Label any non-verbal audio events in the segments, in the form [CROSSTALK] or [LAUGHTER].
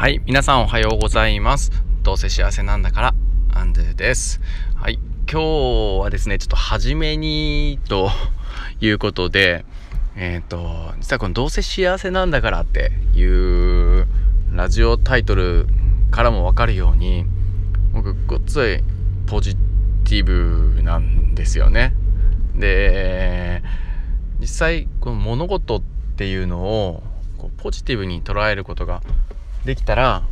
はい、皆さんおはようございます。どうせ幸せなんだから、アンドゥです。はい、今日はですね、ちょっと初めにということで、えっ、ー、と、実はこのどうせ幸せなんだからっていうラジオタイトルからもわかるように、僕、ごっついポジティブなんですよね。で、実際、この物事っていうのをこうポジティブに捉えることができたら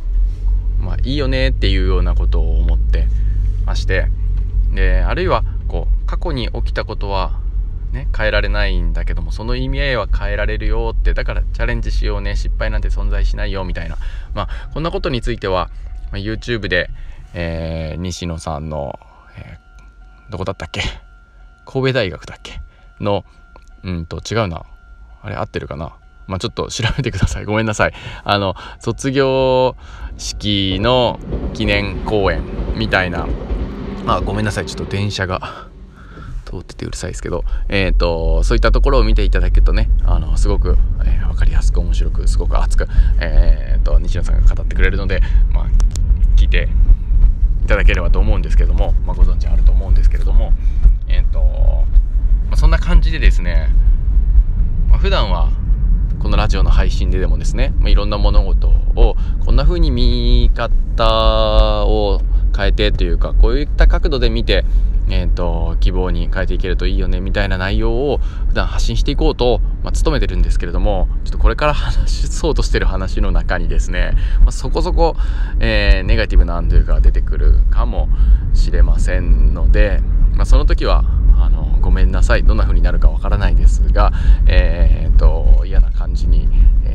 まあいいよねっていうようなことを思ってまして。であるいはこう過去に起きたことはね変えられないんだけどもその意味合いは変えられるよってだからチャレンジしようね失敗なんて存在しないよみたいな。まあこんなことについては、まあ、YouTube で、えー、西野さんの、えー、どこだったっけ？神戸大学だっけ？のうんと違うな。あれ合ってるかな？まあ、ちょっと調べてください。ごめんなさい。あの、卒業式の記念公演みたいな、あ、ごめんなさい。ちょっと電車が通っててうるさいですけど、えっ、ー、と、そういったところを見ていただけるとね、あの、すごく、えー、分かりやすく面白く、すごく熱く、えっ、ー、と、西野さんが語ってくれるので、まあ、聞いていただければと思うんですけども、まあ、ご存知あると思うんですけれども、えっ、と、まあ、そんな感じでですね、まあ、普段はこのラジオの配信ででもですね、まあ、いろんな物事をこんな風に見方を変えてというかこういった角度で見て、えーと、希望に変えていけるといいよねみたいな内容を普段発信していこうと、まあ、努めてるんですけれどもちょっとこれから話そうとしてる話の中にですね、まあ、そこそこ、えー、ネガティブなアンドゥが出てくるかもしれませんので、まあ、その時はごめんなさい。どんな風になるかわからないですが、えーと、嫌な感じに、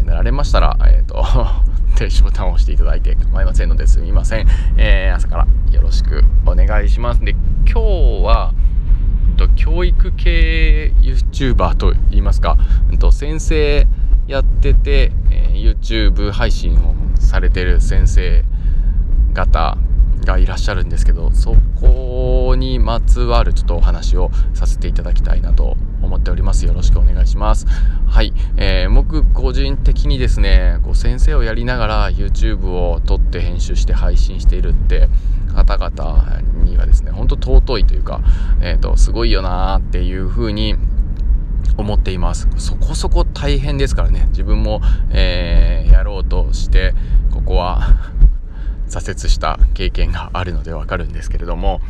なられましたら、えーと [LAUGHS] 停止ボタンを押していただいて構いませんのですみません、えー、朝からよろしくお願いします。で今日は教育系 YouTuber と言いますか、と先生やってて、え、YouTube 配信をされてる先生方がいらっしゃるんですけどそこにまつわるちょっとお話をさせていただきたいなと思っております。よろしくお願いします。はい、えー、僕個人的にですねこう先生をやりながら YouTube を撮って編集して配信しているって方々にはですねほんと尊いというか、えーと、すごいよなーっていう風に思っています。そこそこ大変ですからね。自分も、えー、やろうとしてここは挫折した経験があるのでわかるんですけれども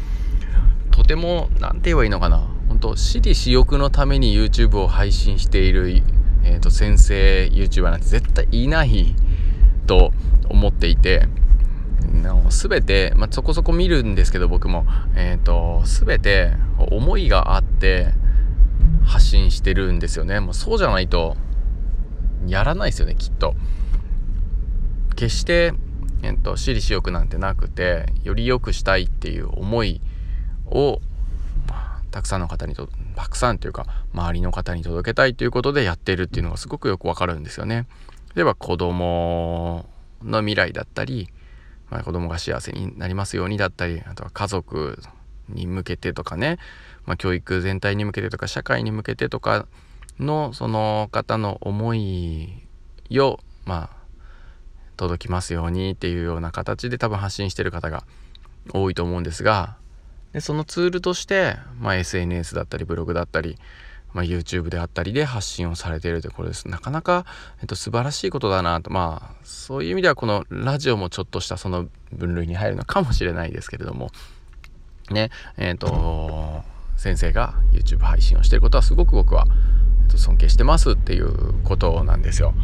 とても何て言えばいいのかな。本当私利私欲のために YouTube を配信している、えーと、先生 YouTuber なんて絶対いないと思っていて全て、まあ、そこそこ見るんですけど僕も、えーと、と全て思いがあって発信してるんですよね。もうそうじゃないとやらないですよねきっと。決してえっと、私利私欲なんてなくてより良くしたいっていう思いを、まあ、たくさんの方にとたくさんというか周りの方に届けたいということでやってるっていうのがすごくよくわかるんですよね。例えば子供の未来だったり、まあ、子供が幸せになりますようにだったりあとは家族に向けてとかね、まあ、教育全体に向けてとか社会に向けてとかのその方の思いをまあ届きますようにっていうような形で多分発信してる方が多いと思うんですがでそのツールとして、まあ、SNS だったりブログだったり、まあ、YouTube であったりで発信をされているとこれです。なかなか、えっと、素晴らしいことだなと。まあそういう意味ではこのラジオもちょっとしたその分類に入るのかもしれないですけれども。ねえっ、と先生が YouTube 配信をしていることはすごく僕は、えっと、尊敬してますっていうことなんですよ。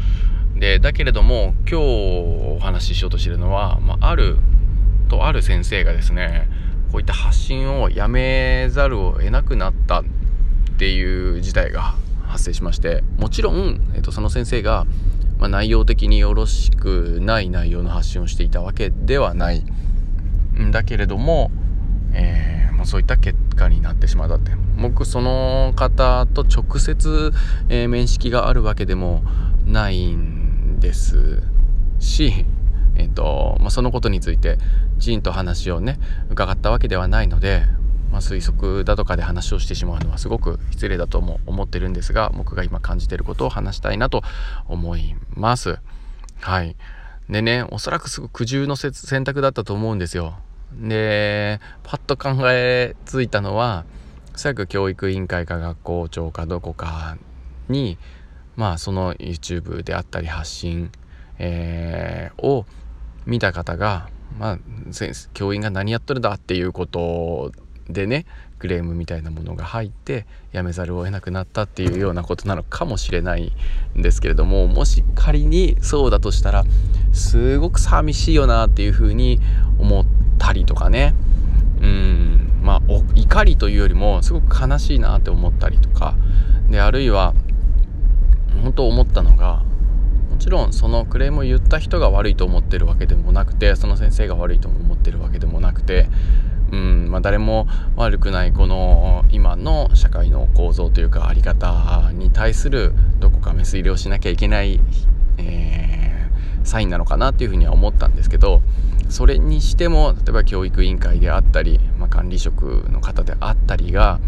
でだけれども今日お話ししようとしてるのは、まあ、あるとある先生がですねこういった発信をやめざるを得なくなったっていう事態が発生しましてもちろん、えっと、その先生が、まあ、内容的によろしくない内容の発信をしていたわけではない。んだけれども、えー、まあ、そういった結果になってしまったって。僕その方と直接、えー、面識があるわけでもないんですし、えーとまあ、そのことについてきちんと話をね伺ったわけではないので、まあ、推測だとかで話をしてしまうのはすごく失礼だとも思ってるんですが僕が今感じていることを話したいなと思います。はいでねおそらくすごく苦渋の選択だったと思うんですよでパッと考えついたのはおそらく教育委員会か学校長かどこかにまあその YouTube であったり発信、えー、を見た方がまあ教員が何やっとるんだっていうことでねクレームみたいなものが入って辞めざるを得なくなったっていうようなことなのかもしれないんですけれどももし仮にそうだとしたらすごく寂しいよなっていうふうに思ったりとかね。うんまあ怒りというよりもすごく悲しいなって思ったりとか。であるいは本当思ったのがもちろんそのクレームを言った人が悪いと思ってるわけでもなくてその先生が悪いと思ってるわけでもなくてうんまあ、誰も悪くないこの今の社会の構造というか在り方に対するどこかメス入れをしなきゃいけない、えー、サインなのかなっていうふうには思ったんですけどそれにしても例えば教育委員会であったり、まあ、管理職の方であったりが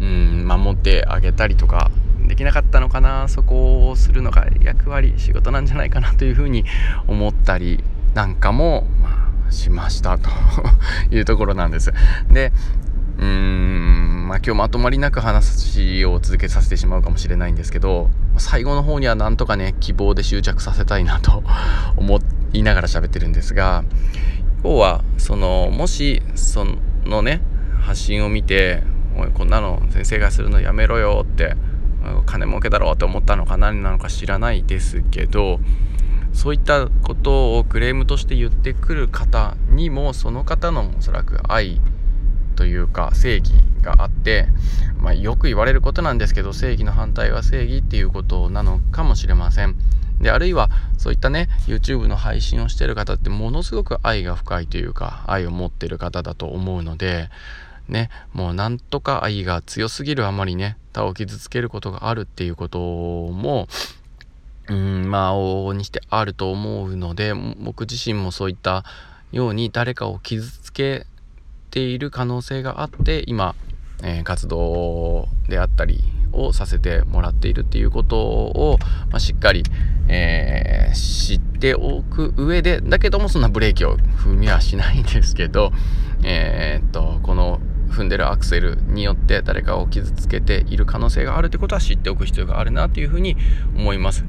うん守ってあげたりとかできなかったのかなそこをするのが役割仕事なんじゃないかなというふうに思ったりなんかも、まあしましたというところなんです。で、うーん、まあ、今日まとまりなく話を続けさせてしまうかもしれないんですけど、最後の方にはなんとかね、希望で執着させたいなと思いながら喋ってるんですが、今日は、その、もし、そのね、発信を見て、おい、こんなの先生がするのやめろよって、金儲けだろうって思ったのか何なのか知らないですけど、そういったことをクレームとして言ってくる方にもその方のおそらく愛というか正義があって、まあ、よく言われることなんですけど正義の反対は正義っていうことなのかもしれません。であるいはそういったね YouTube の配信をしてる方ってものすごく愛が深いというか愛を持ってる方だと思うのでねもうなんとか愛が強すぎるあまりね他を傷つけることがあるっていうこともうんまあ往々にしてあると思うので僕自身もそういったように誰かを傷つけている可能性があって今、えー、活動であったりをさせてもらっているっていうことを、まあ、しっかり、えー、知っておく上でだけどもそんなブレーキを踏みはしないんですけど、えー、っとこの踏んでるアクセルによって誰かを傷つけている可能性があるってことは知っておく必要があるなというふうに思います。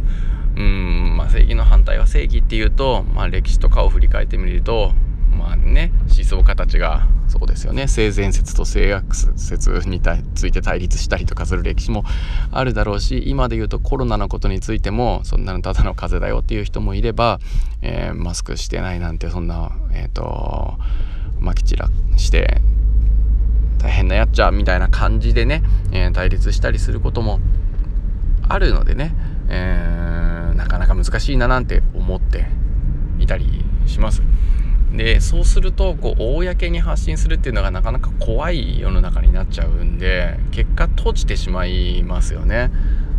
うん、まあ、正義の反対は正義っていうと、まあ、歴史とかを振り返ってみると、まあね、思想家たちがそうですよね性善説と性悪説について対立したりとかする歴史もあるだろうし今で言うとコロナのことについてもそんなのただの風邪だよっていう人もいれば、えー、マスクしてないなんてそんなえっ、ー、とまき散らして大変なやっちゃみたいな感じでね、えー、対立したりすることもあるのでね、えー、なかなか難しいななんて思っていたりします。でそうするとこう公に発信するっていうのがなかなか怖い世の中になっちゃうんで結果閉じてしまいますよね。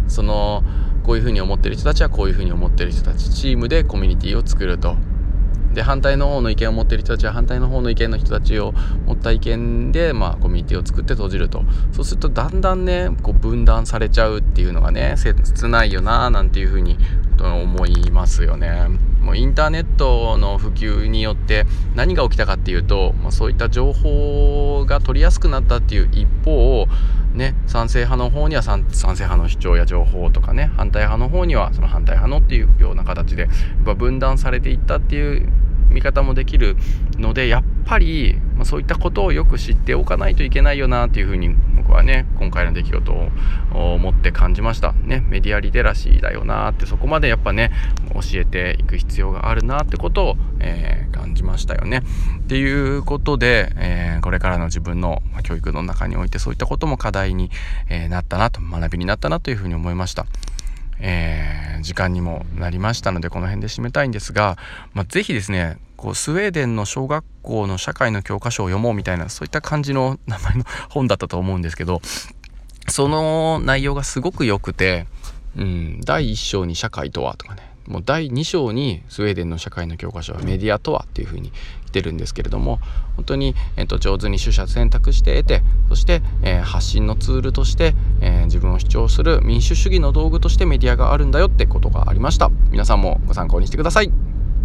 そのこういうふうに思ってる人たちはこういうふうに思ってる人たちチームでコミュニティを作るとで反対の方の意見を持ってる人たちは反対の方の意見の人たちを持った意見で、まあ、コミュニティを作って閉じるとそうするとだんだんねこう分断されちゃうっていうのがね切ないよななんていうふうに思いますよね。もうインターネットの普及によって何が起きたかっていうと、まあ、そういった情報が取りやすくなったっていう一方ね、賛成派の方には賛成派の主張や情報とかね反対派の方にはその反対派のっていうような形でやっぱ分断されていったっていう見方もできるのでやっぱり、ま、そういったことをよく知っておかないといけないよなっていうふうに僕はね今回の出来事を思って感じましたねメディアリテラシーだよなってそこまでやっぱね教えていく必要があるなってことを、えー、感じましたよねっていうことで、えー、これからの自分の教育の中においてそういったことも課題に、え、なったなと学びになったなというふうに思いました。えー、時間にもなりましたのでこの辺で締めたいんですが、まあ、是非ですねこうスウェーデンの小学校の社会の教科書を読もうみたいなそういった感じの名前の本だったと思うんですけどその内容がすごく良くて、うん、第1章に「社会とは」とかねもう第2章にスウェーデンの社会の教科書はメディアとはっていうふうにってるんですけれども本当に、えー、と上手に取捨選択して得てそして、えー、発信のツールとして、えー、自分を主張する民主主義の道具としてメディアがあるんだよってことがありました。皆さんもご参考にしてください。